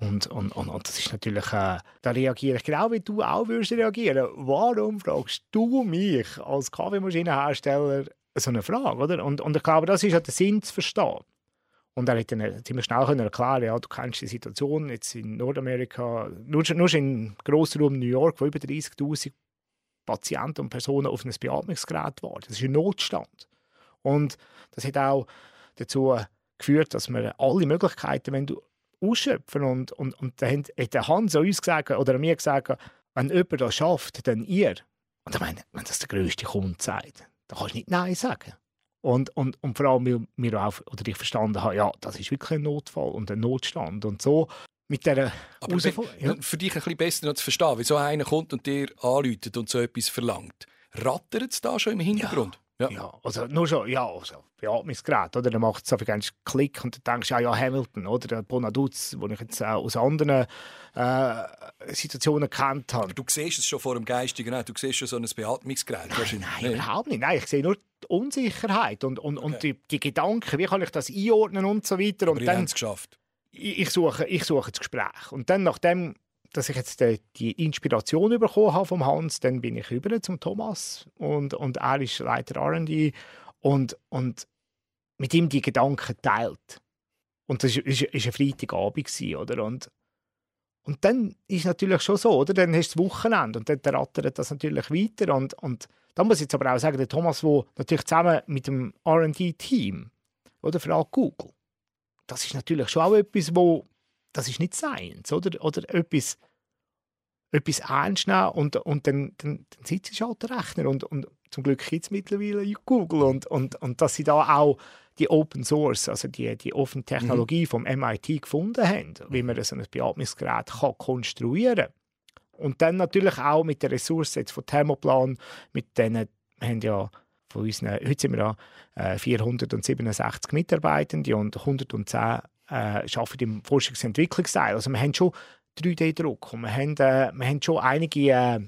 Und, und, und, und, das ist natürlich, äh, da reagiere ich genau wie du auch würdest reagieren. Warum fragst du mich als Kaffeemaschinenhersteller so eine Frage, oder? Und, und ich glaube, das ist ja der Sinn zu verstehen. Und er hat dann ziemlich schnell können erklären, ja, du kennst die Situation jetzt in Nordamerika, nur, nur in Grossraum New York, wo über 30'000 Patienten und Personen auf ein Beatmungsgerät waren. Das ist ein Notstand. Und das hat auch dazu geführt, dass wir alle Möglichkeiten wenn du ausschöpfen und, und, und dann hat der Hans uns gesagt, oder mir gesagt, wenn jemand das schafft, dann ihr. Und ich meine, wenn das der grösste Kunde sagt, dann kannst du nicht Nein sagen. Und, und, und vor allem, weil wir auch, oder ich verstanden habe, ja, das ist wirklich ein Notfall und ein Notstand. Und so mit dieser Aber ja. für dich ein bisschen besser zu verstehen, wieso einer kommt und dir anläutet und so etwas verlangt. Rattert es da schon im Hintergrund? Ja. Ja. ja, also nur schon, ja, also Beatmungsgerät, oder? Dann macht es einfach einen Klick und dann denkst du, ja, ja, Hamilton, oder? Der Bonaduz, den ich jetzt auch aus anderen äh, Situationen kennt habe. Aber du siehst es schon vor dem Geistigen, du siehst schon so ein Beatmungsgerät. Nein, nein, nee. überhaupt nicht. Nein, ich sehe nur die Unsicherheit und, und, okay. und die, die, Gedanken, wie kann ich das einordnen und so weiter. Aber und dann, es geschafft. Ich, ich, suche, ich suche das Gespräch. Und dann, nachdem dass ich jetzt die, die Inspiration bekommen habe vom Hans, dann bin ich über zum Thomas und, und er ist Leiter R&D und, und mit ihm die Gedanken teilt. Und das war ein Freitagabend, oder? Und, und dann ist es natürlich schon so, oder? Dann hast du das Wochenende und dann rattert das natürlich weiter. Und, und da muss ich jetzt aber auch sagen, der Thomas, der natürlich zusammen mit dem R&D-Team, oder fragt Google, das ist natürlich schon auch etwas, wo das ist nicht Science, oder? Oder etwas, etwas ernst nehmen und, und dann, dann, dann sitzt du halt der Rechner und, und zum Glück gibt es mittlerweile Google und, und, und dass sie da auch die Open Source, also die, die offene Technologie mhm. vom MIT gefunden haben, wie man so ein Beatmungsgerät kann konstruieren kann. Und dann natürlich auch mit der Ressource jetzt von Thermoplan, mit denen, wir haben ja von unseren, heute sind wir ja äh, 467 Mitarbeitende und 110 äh, arbeiten im Forschungs- und Entwicklungsteil. Also wir haben schon 3D-Druck und wir haben, äh, wir haben schon einige äh,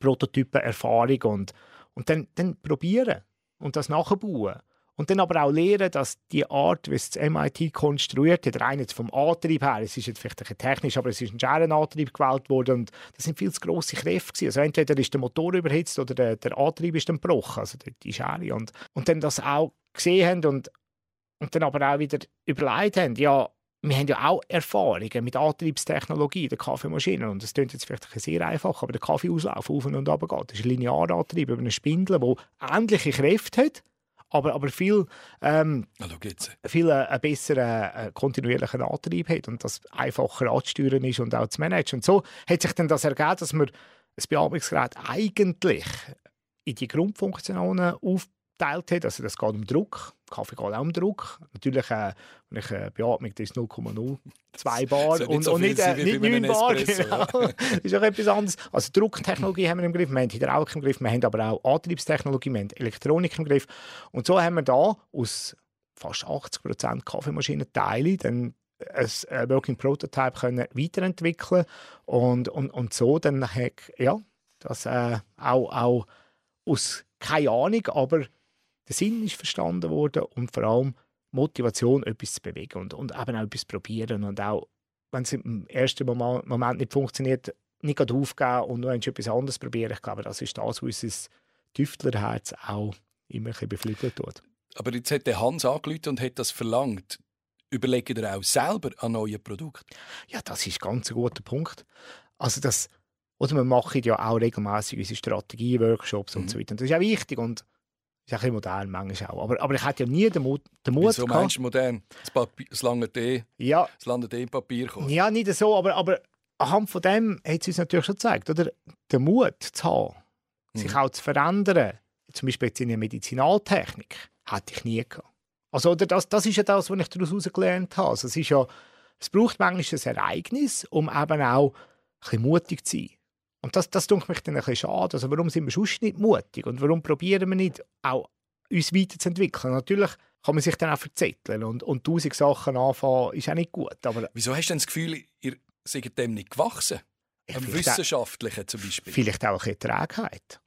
Prototypen-Erfahrung und, und dann, dann probieren und das nachbauen. Und dann aber auch lernen, dass die Art, wie es das MIT konstruiert hat, rein jetzt vom Antrieb her, es ist jetzt vielleicht ein technisch, aber es ist ein Scherenantrieb gewählt worden und das sind viel zu grosse Kräfte gewesen. Also entweder ist der Motor überhitzt oder der, der Antrieb ist dann gebrochen, also die Schere. Und, und dann das auch gesehen haben und, und dann aber auch wieder überlegt haben, ja, wir haben ja auch Erfahrungen mit Antriebstechnologie der Kaffeemaschine. Und das klingt jetzt vielleicht sehr einfach, aber der Kaffeeauslauf auf und ab geht. Das ist ein Linearantrieb über eine Spindel, die ähnliche Kräfte hat, aber, aber viel, ähm, viel äh, einen besseren äh, kontinuierlichen Antrieb hat und das einfacher anzusteuern ist und auch zu managen. Und so hat sich dann das ergeben, dass man das Beatmungsgerät eigentlich in die Grundfunktionen aufbaut geteilt hat. Also das geht um Druck. Kaffee geht auch um Druck. Natürlich, äh, wenn ich äh, beatme, das ist 0,02 Bar so und, so und nicht, äh, nicht 9 Bar. Genau. das ist auch etwas anderes. Also Drucktechnologie haben wir im Griff, wir haben Hydraulik im Griff, wir haben aber auch Antriebstechnologie, wir haben Elektronik im Griff. Und so haben wir da aus fast 80% Kaffeemaschinenteile dann ein Working Prototype können weiterentwickeln und, und, und so dann ja, das äh, auch, auch aus keine Ahnung, aber der Sinn ist verstanden worden und vor allem Motivation, etwas zu bewegen und, und eben auch etwas probieren und auch, wenn es im ersten Moment nicht funktioniert, nicht aufgeben und noch etwas anderes probieren. Ich glaube, das ist das, was unser Tüftlerherz auch immer ein beflügelt tut. Aber jetzt hat der Hans angerufen und hat das verlangt. Überlegt er auch selber an neuen Produkten? Ja, das ist ganz ein guter Punkt. Also das, oder wir machen ja auch regelmäßig unsere Strategie-Workshops mhm. und so weiter. Und das ist auch wichtig und ist auch ein modern manchmal auch. Aber, aber ich hatte ja nie den Mut, den Mut Wieso meinst du modern? Das, Papier, das lange D, ja. das im Papier kommt. Ja, nicht so, aber, aber anhand von dem hat es uns natürlich schon gezeigt, oder? Den Mut zu haben, mhm. sich auch zu verändern, zum Beispiel jetzt in der Medizinaltechnik, hatte ich nie gehabt. Also, oder das, das ist ja das, was ich daraus gelernt habe. Also, es, ist ja, es braucht manchmal ein Ereignis, um eben auch ein bisschen mutig zu sein. Und das, das tut mich dann ein bisschen schade. Also warum sind wir sonst nicht mutig? Und warum probieren wir nicht auch uns weiterzuentwickeln. Natürlich kann man sich dann auch verzetteln und, und tausend Sachen anfangen, ist auch nicht gut. Aber Wieso hast du denn das Gefühl, ihr seid dem nicht gewachsen? Am Wissenschaftlichen zum Beispiel. vielleicht auch eine Trägheit.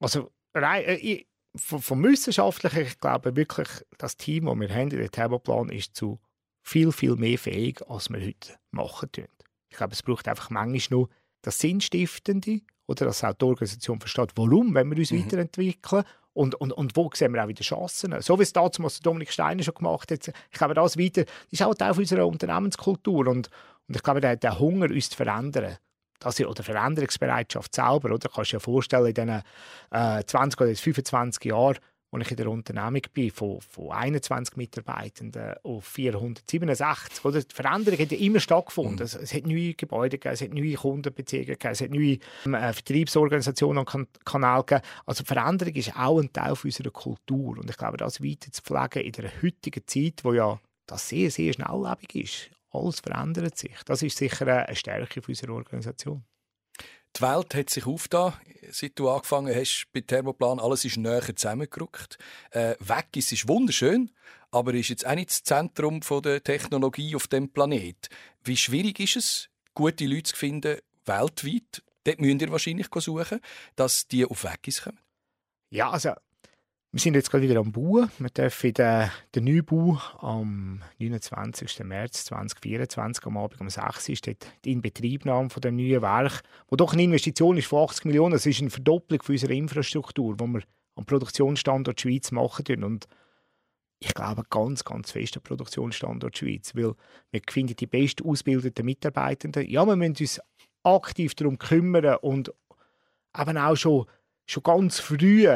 Also rein, äh, ich, vom, vom Wissenschaftlichen, ich glaube wirklich, das Team, das wir haben in der Thermoplan, ist zu viel, viel mehr fähig, als wir heute machen tun. Ich glaube, es braucht einfach manchmal nur das Sinnstiftende oder dass auch die Organisation versteht, warum wenn wir uns Mhm. weiterentwickeln und, und, und wo sehen wir auch wieder Chancen. So wie es damals Dominik Steiner schon gemacht hat. Ich glaube, das weiter, ist auch Teil unserer Unternehmenskultur und, und ich glaube, der, der Hunger, uns zu verändern, das, oder Veränderungsbereitschaft selber, oder? Kannst du dir vorstellen, in diesen äh, 20 oder 25 Jahren, als ich in der Unternehmung bin, von, von 21 Mitarbeitenden auf 467, oder? Die Veränderung hat ja immer stattgefunden. Es, es hat neue Gebäude gegeben, es hat neue Kundenbeziehungen gegeben, es hat neue ähm, äh, Vertriebsorganisationen und kan Kanäle gegeben. Also Veränderung ist auch ein Teil unserer Kultur und ich glaube, das weiter zu pflegen in der heutigen Zeit, wo ja das sehr, sehr schnelllebig ist. Alles verändert sich. Das ist sicher eine Stärke unserer Organisation. Die Welt hat sich aufgetan, seit du angefangen hast bei Thermoplan. Alles ist näher zusammengerückt. Äh, weg ist, ist wunderschön, aber ist jetzt auch nicht das Zentrum der Technologie auf dem Planet. Wie schwierig ist es, gute Leute zu finden, weltweit? Dort müsst ihr wahrscheinlich suchen, dass die auf Weggis kommen. Ja, also wir sind jetzt gerade wieder am Bauen. Wir dürfen den, den Neubau am 29. März 2024 am Abend um 6 Uhr ist die Inbetriebnahme von dem neuen Werk, wo doch eine Investition ist von 80 Millionen. Das ist eine Verdopplung von unserer Infrastruktur, die wir am Produktionsstandort Schweiz machen. Und ich glaube ganz, ganz fest am Produktionsstandort Schweiz, weil wir finden die best ausgebildeten Mitarbeitenden. Ja, wir müssen uns aktiv darum kümmern und eben auch schon, schon ganz früh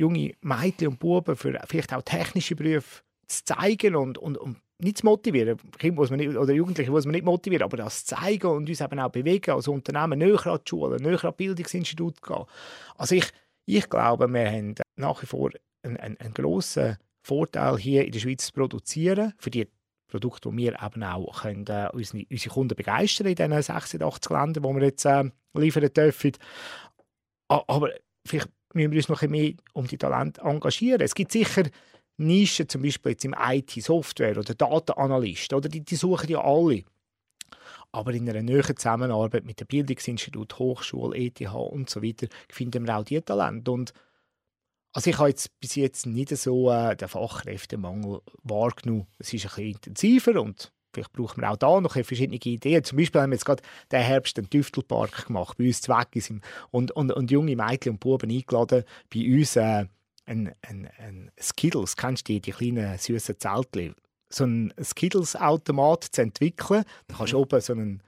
junge Mädchen und Buben für vielleicht auch technische Berufe zu zeigen und, und, und nicht zu motivieren. Kinder muss man nicht, oder Jugendliche muss man nicht motivieren, aber das zu zeigen und uns eben auch bewegen als Unternehmen, näher an die Schule, näher an Bildungsinstitut gehen. Also ich, ich glaube, wir haben nach wie vor einen, einen, einen grossen Vorteil hier in der Schweiz zu produzieren, für die Produkte, die wir eben auch können, äh, unsere, unsere Kunden begeistern in diesen 86 Ländern, wo wir jetzt äh, liefern dürfen. Aber vielleicht müssen wir uns noch ein mehr um die Talente engagieren. Es gibt sicher Nischen, zum Beispiel jetzt im IT-Software oder Datenanalyst, oder die, die suchen ja alle. Aber in einer näheren Zusammenarbeit mit dem Bildungsinstitut, Hochschule, ETH und so weiter finden wir auch diese Talente. Und also ich habe jetzt bis jetzt nicht so äh, den Fachkräftemangel wahrgenommen. Es ist ein bisschen intensiver und vielleicht brauchen wir auch da noch verschiedene Ideen. Zum Beispiel haben wir jetzt gerade den Herbst einen Tüftelpark gemacht, bei uns zu Weggis und, und, und junge Mädchen und Buben eingeladen, bei uns äh, ein, ein, ein Skittles, kennst du die, die kleinen süßen Zeltchen, so einen Skittles-Automat zu entwickeln. Da kannst du oben so einen,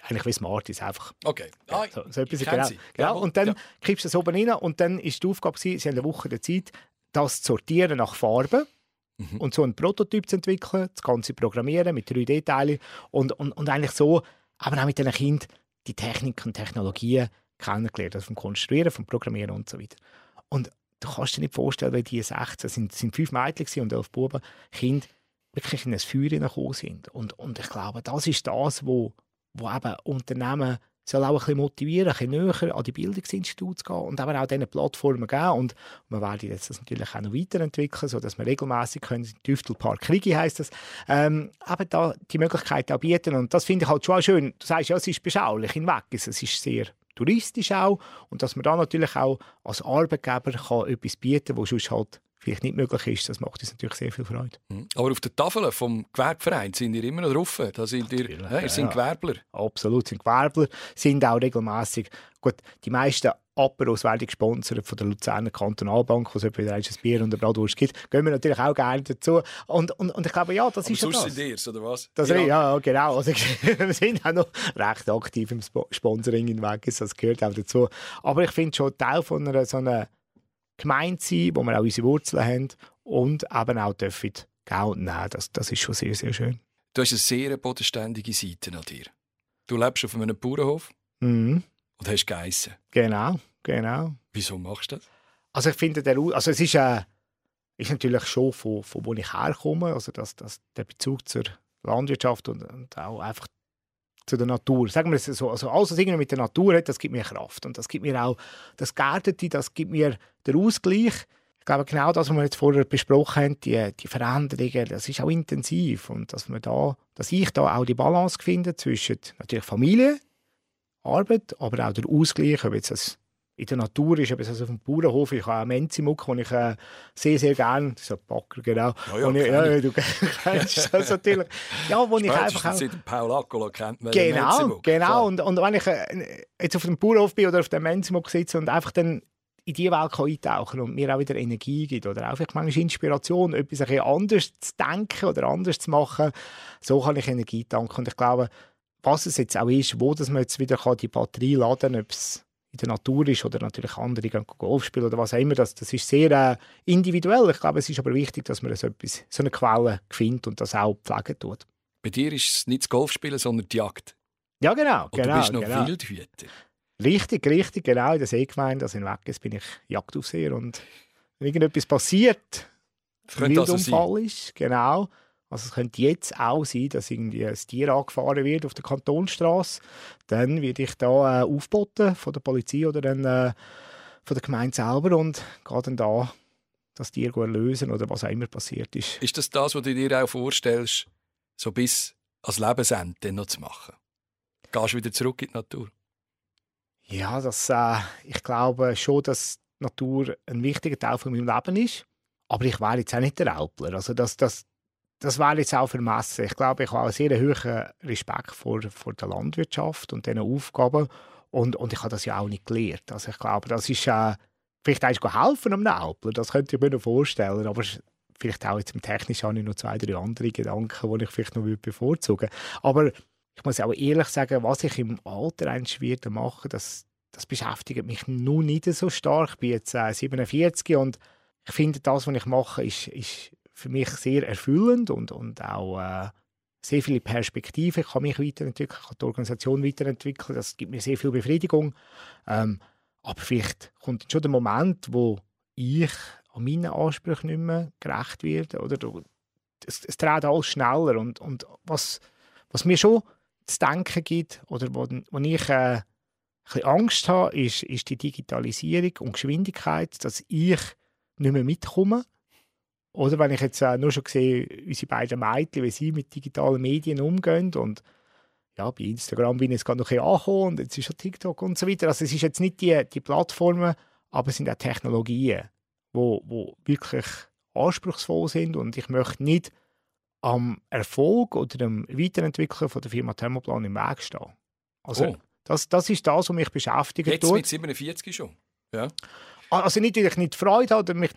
eigentlich wie Smarties, einfach Okay. Ah, so, so etwas, genau. sie. genau. Und dann ja. kriegst du das oben rein und dann ist die Aufgabe, sie haben eine Woche der Zeit, das zu sortieren nach Farben Mhm. und so einen Prototyp zu entwickeln, das Ganze programmieren mit 3D-Teilen und, und, und eigentlich so, aber auch mit den Kindern die Technik und Technologien kennengelernt, also vom Konstruieren, vom Programmieren und so weiter. Und du kannst dir nicht vorstellen, weil die 16 sind, sind fünf Mädchen und elf Buben, Kinder wirklich in ein Feuer hineingekommen sind. Und, und ich glaube, das ist das, wo, wo eben Unternehmen soll auch ein bisschen motivieren, ein bisschen näher an die Bildungsinstitute zu gehen und eben auch diesen Plattformen geben. Und wir werden jetzt das natürlich auch noch weiterentwickeln, sodass wir regelmäßig können, Tüftelpark Krigi heisst das, ähm, eben da die Möglichkeit auch bieten. Und das finde ich halt schon auch schön. Du sagst ja, es ist beschaulich in Weggis, es ist sehr touristisch auch und dass man da natürlich auch als Arbeitgeber kann etwas bieten kann, was sonst halt vielleicht nicht möglich ist, das macht uns natürlich sehr viel Freude. Mhm. Aber auf der Tafel vom Gewerbeverein sind ihr immer noch drauf. Da sind ihr, ja, ihr ja, sind. Gewerbler. Absolut, sind Gewerbler, sind auch regelmäßig. Gut, die meisten Aperos werden gesponsert von der Luzerner Kantonalbank, wo es etwa wieder ein Bier und eine Bratwurst gibt. Gehen wir natürlich auch gerne dazu. Und, und, und ich glaube, ja, das Aber ist ja das. sind ihr oder was? Das ja. ja, genau. Also, wir sind auch noch recht aktiv im Spo Sponsoring in Vegas, das gehört auch dazu. Aber ich finde schon Teil von einer so einer Gemeinde sein, wo wir auch unsere Wurzeln haben und eben auch dürfen und nehmen. Das, das ist schon sehr, sehr schön. Du hast eine sehr bodenständige Seite an dir. Du lebst auf einem Bauernhof Mhm. und hast Geissen. Genau, genau. Wieso machst du das? Also ich finde, der, also es ist, äh, ist natürlich schon von, von wo ich herkomme, also das, das, der Bezug zur Landwirtschaft und, und auch einfach zu der Natur. Sagen wir es so, also alles, was irgendwie mit der Natur hat, das gibt mir Kraft und das gibt mir auch das Gärtete, das gibt mir den Ausgleich. Ich glaube, genau das, was wir jetzt vorher besprochen haben, die, die Veränderungen, das ist auch intensiv. Und dass, wir da, dass ich da auch die Balance finde zwischen natürlich Familie, Arbeit, aber auch der Ausgleich, ob jetzt das in der Natur ist, also auf dem Bauernhof, ich habe einen Menzimuck, den ich äh, sehr, sehr gerne, so ein Backer, genau. Ja, ja, ich, ja, du kennst das natürlich. Ja, wo ich einfach auch... Seit Paul Accola kennt man Genau, genau. Und, und wenn ich äh, jetzt auf dem Bauernhof bin oder auf dem Menzimuck sitze und einfach dann in diese Welt kann eintauchen und mir auch wieder Energie gibt oder auch manchmal Inspiration, etwas ein anders zu denken oder anders zu machen, so kann ich Energie tanken. Und ich glaube, was es jetzt auch ist, wo dass man jetzt wieder die Batterie laden kann, ob es in der Natur ist oder natürlich andere gehen Golf spielen oder was auch immer, das, das ist sehr äh, individuell. Ich glaube, es ist aber wichtig, dass man so, etwas, so eine Quelle findet und das auch pflegen tut. Bei dir ist es nicht das Golfspielen, sondern die Jagd. Ja, genau. Und genau du bist noch genau. Wildhüter. Richtig, richtig, genau. In der Seegemeinde, als ich weg ist, bin ich Jagdaufseher. Und wenn irgendetwas passiert, ein also Wildunfall sein. ist, genau. Also es könnte jetzt auch sein, dass irgendwie ein Tier angefahren wird auf der Kantonsstraße. Dann werde ich da äh, aufboten von der Polizei oder dann äh, von der Gemeinde selber und gehe dann da das Tier lösen oder was auch immer passiert ist. Ist das das, was du dir auch vorstellst, so bis als Lebensende noch zu machen? Gehst du wieder zurück in die Natur? Ja, das, äh, ich glaube schon, dass die Natur ein wichtiger Teil von meinem Leben ist. Aber ich wäre jetzt auch nicht der Alpler. Also das, das, das wäre jetzt auch vermessen. Ich glaube, ich habe einen sehr hohen Respekt vor, vor der Landwirtschaft und diesen Aufgaben. Und, und ich habe das ja auch nicht gelernt. Also ich glaube, das ist äh, vielleicht auch helfen einem Alpler. Das könnte ich mir noch vorstellen. Aber vielleicht auch jetzt im Technischen habe ich noch zwei, drei andere Gedanken, die ich vielleicht noch bevorzugen würde. Aber ich muss auch ehrlich sagen, was ich im Alter eins wieder mache, das, das beschäftigt mich nun nicht so stark. Ich bin jetzt äh, 47 und ich finde, das, was ich mache, ist, ist für mich sehr erfüllend und, und auch äh, sehr viele Perspektiven. Ich kann mich weiterentwickeln, kann die Organisation weiterentwickeln. Das gibt mir sehr viel Befriedigung. Ähm, aber vielleicht kommt schon der Moment, wo ich an meinen Ansprüchen nicht mehr gerecht werde. Oder es, es dreht alles schneller. Und, und was, was mir schon zu denken gibt, oder wo, wo ich äh, ein bisschen Angst habe, ist, ist die Digitalisierung und Geschwindigkeit, dass ich nicht mehr mitkomme. Oder wenn ich jetzt äh, nur schon sehe, unsere beiden Mädchen, wie sie mit digitalen Medien umgehen und ja, bei Instagram bin ich jetzt gerade noch ein bisschen angekommen und jetzt ist schon TikTok und so weiter. Also es ist jetzt nicht die, die Plattformen, aber es sind auch Technologien, wo, wo wirklich anspruchsvoll sind und ich möchte nicht am Erfolg oder dem Weiterentwickeln von der Firma Thermoplan im Weg stehen. Also Oh. das, das ist das, was mich beschäftigt. Jetzt tut. mit 47 schon. Ja. Also nicht, weil ich nicht Freude habe, oder mich,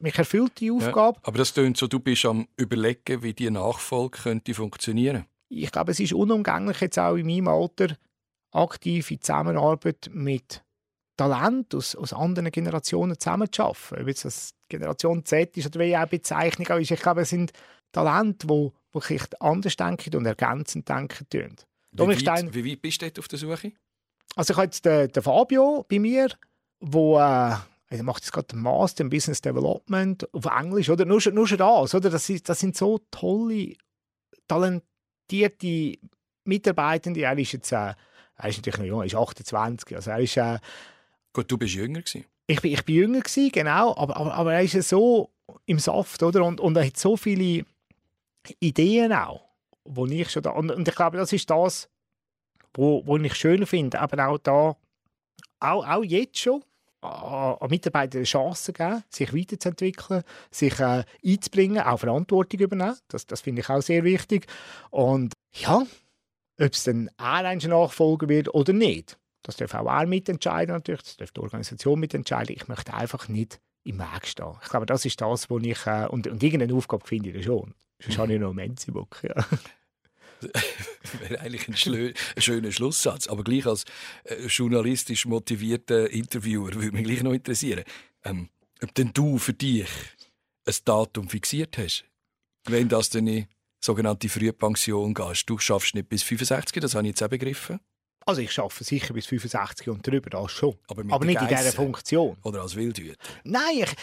mich erfüllt die Aufgabe. Aber das tönt so, du bist am überlegen, wie die Nachfolge könnte funktionieren. Ich glaube, es ist unumgänglich jetzt auch in meinem Alter aktiv in Zusammenarbeit mit Talent aus, aus anderen Generationen zusammenzuarbeiten. Ob jetzt das Generation Z ist oder wie auch die Bezeichnung auch ist. Ich glaube, es sind Talente, die wirklich anders denken und ergänzend denken tun. Wie weit, Stein- wie weit bist du dort auf der Suche? Also ich habe jetzt den, den Fabio bei mir, wo er macht jetzt gerade den Master in Business Development auf Englisch, oder? Nur, schon- nur schon das, oder? Das, ist, das sind so tolle, talentierte Mitarbeitende. Er ist jetzt, äh, er ist natürlich noch jung, er ist 28, also er ist, äh, Gut, du bist jünger gewesen. ich bin, ich bin jünger gewesen, genau, aber, aber, aber er ist ja so im Saft, oder? Und, und er hat so viele Ideen auch, wo ich schon da, und, und ich glaube, das ist das, wo, wo ich schön finde, aber auch da, auch, auch jetzt schon, an eine Chance geben, sich weiterzuentwickeln, sich äh, einzubringen, auch Verantwortung übernehmen. Das, das finde ich auch sehr wichtig. Und ja, ob es dann er ein Nachfolger wird oder nicht, das darf auch er mitentscheiden natürlich, das darf die Organisation mitentscheiden. Ich möchte einfach nicht im Weg stehen. Ich glaube, das ist das, wo ich, äh, und, und irgendeine Aufgabe finde ich schon. Sonst habe ich noch einen Menzibock, ja. Wäre eigentlich ein, schlö- ein schöner Schlusssatz. Aber gleich als äh, journalistisch motivierter Interviewer würde mich gleich noch interessieren, ähm, ob denn du für dich ein Datum fixiert hast, wenn das dann in sogenannte Frühpension gehst. Du schaffst nicht bis 65, das habe ich jetzt auch begriffen. Also ich arbeite sicher bis 65 und drüber, das schon. Aber, Aber nicht in dieser Funktion. Oder als Wildhüter. Nein, ich,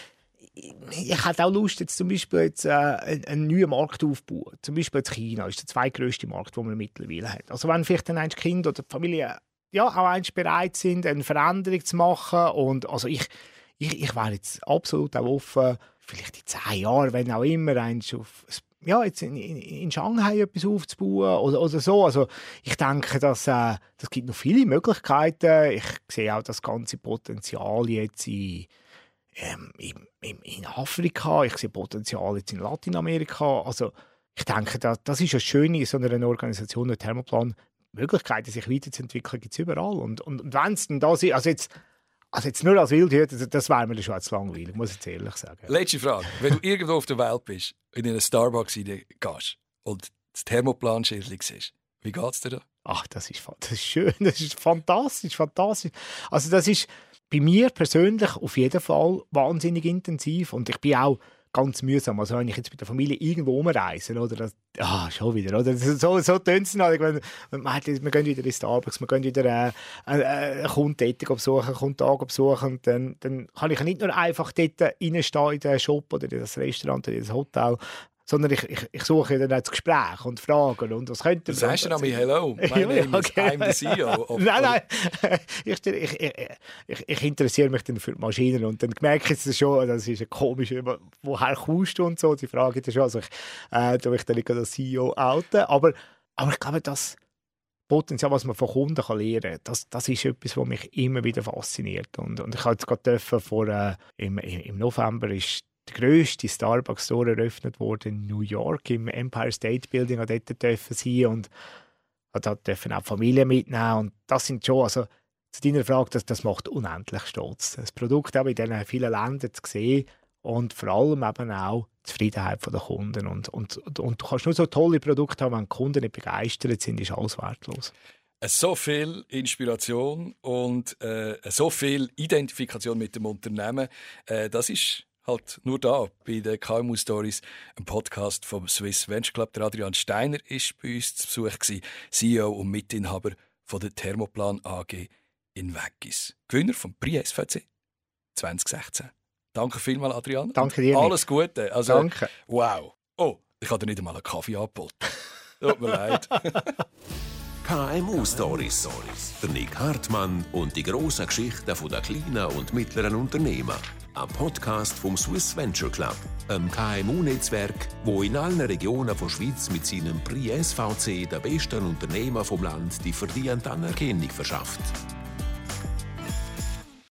ich, hätte auch Lust, jetzt zum Beispiel jetzt, äh, einen, einen neuen Markt aufzubauen. Zum Beispiel jetzt China ist der zweitgrößte Markt, den man mittlerweile hat. Also wenn vielleicht dann ein Kind oder die Familie ja, auch eins bereit sind, eine Veränderung zu machen und also ich, ich, ich wäre jetzt absolut auch offen, vielleicht in zehn Jahren, wenn auch immer, auf ja, jetzt in, in, in, Shanghai etwas aufzubauen oder, oder so. Also ich denke, dass äh, das gibt noch viele Möglichkeiten. Ich sehe auch das ganze Potenzial jetzt in, ähm, in, in, Afrika. Ich sehe Potenzial jetzt in Lateinamerika. Also ich denke, das, das ist das Schöne in so einer Organisation, der Thermoplan. Möglichkeiten, sich weiterzuentwickeln, gibt es überall. Und, und, und wenn es dann da ist, also jetzt also jetzt nur als Wildhüter, das wäre mir schon zu langweilig, muss ich ehrlich sagen. Letzte Frage. Wenn du irgendwo auf der Welt bist, in einen Starbucks gehst und das Thermoplan-Schildchen siehst, wie geht es dir da? Ach, das ist, das ist schön, das ist fantastisch, fantastisch. Also das ist bei mir persönlich auf jeden Fall wahnsinnig intensiv und ich bin auch ganz mühsam. Also wenn ich jetzt mit der Familie irgendwo umreise, oder das, ah, schon wieder, oder? So, so tönt es halt. Wenn, wir gehen wieder in Starbucks, wir gehen wieder äh, äh, Kunden besuchen, einen Kunden besuchen, und dann, dann kann ich nicht nur einfach dort reinstehen in den Shop oder in das Restaurant oder in das Hotel, sondern ich, ich, ich suche dann das Gespräch und Fragen und was könnte man... Du sagst ja noch mal «Hello, my name ja, okay. I'm the CEO». nein, nein, ich, ich, ich, ich, interessiere mich dann für die Maschinen und dann merke ich es schon, das ist ein komisch, woher kommst du und so, die Frage ist schon, also ich äh, tue mich dann nicht als CEO outen, aber, aber ich glaube, das Potenzial, was man von Kunden kann lernen kann, das, das ist etwas, was mich immer wieder fasziniert. Und, und ich habe jetzt gerade vor, äh, im, im November ist der grösste Starbucks-Store eröffnet wurde in New York, im Empire State Building, und dort dürfen sie und da dürfen auch Familien mitnehmen. Und das sind schon, also zu deiner Frage, das, das macht unendlich stolz. Das Produkt auch in diesen vielen Ländern zu sehen und vor allem eben auch die Zufriedenheit der Kunden. Und, und, und, und du kannst nur so tolle Produkte haben, wenn die Kunden nicht begeistert sind, ist alles wertlos. So viel Inspiration und äh, so viel Identifikation mit dem Unternehmen, äh, das ist halt nur da bei den KMU Stories, ein Podcast vom Swiss Venture Club. Der Adrian Steiner ist bei uns zu Besuch gewesen, CEO und Mitinhaber von der Thermoplan AG in Weggis. Gewinner vom Prix SVC 2016. Danke vielmals, Adrian. Danke dir. Alles Gute. Also, Danke. Wow. Oh, ich habe dir nicht einmal einen Kaffee angeboten. Tut mir leid. KMU Stories. Der Nick Hartmann und die grossen Geschichten der kleinen und mittleren Unternehmen ein Podcast vom Swiss Venture Club, einem KMU-Netzwerk, wo in allen Regionen der Schweiz mit seinem Prix SVC der besten Unternehmer vom Land die verdiente Anerkennung verschafft.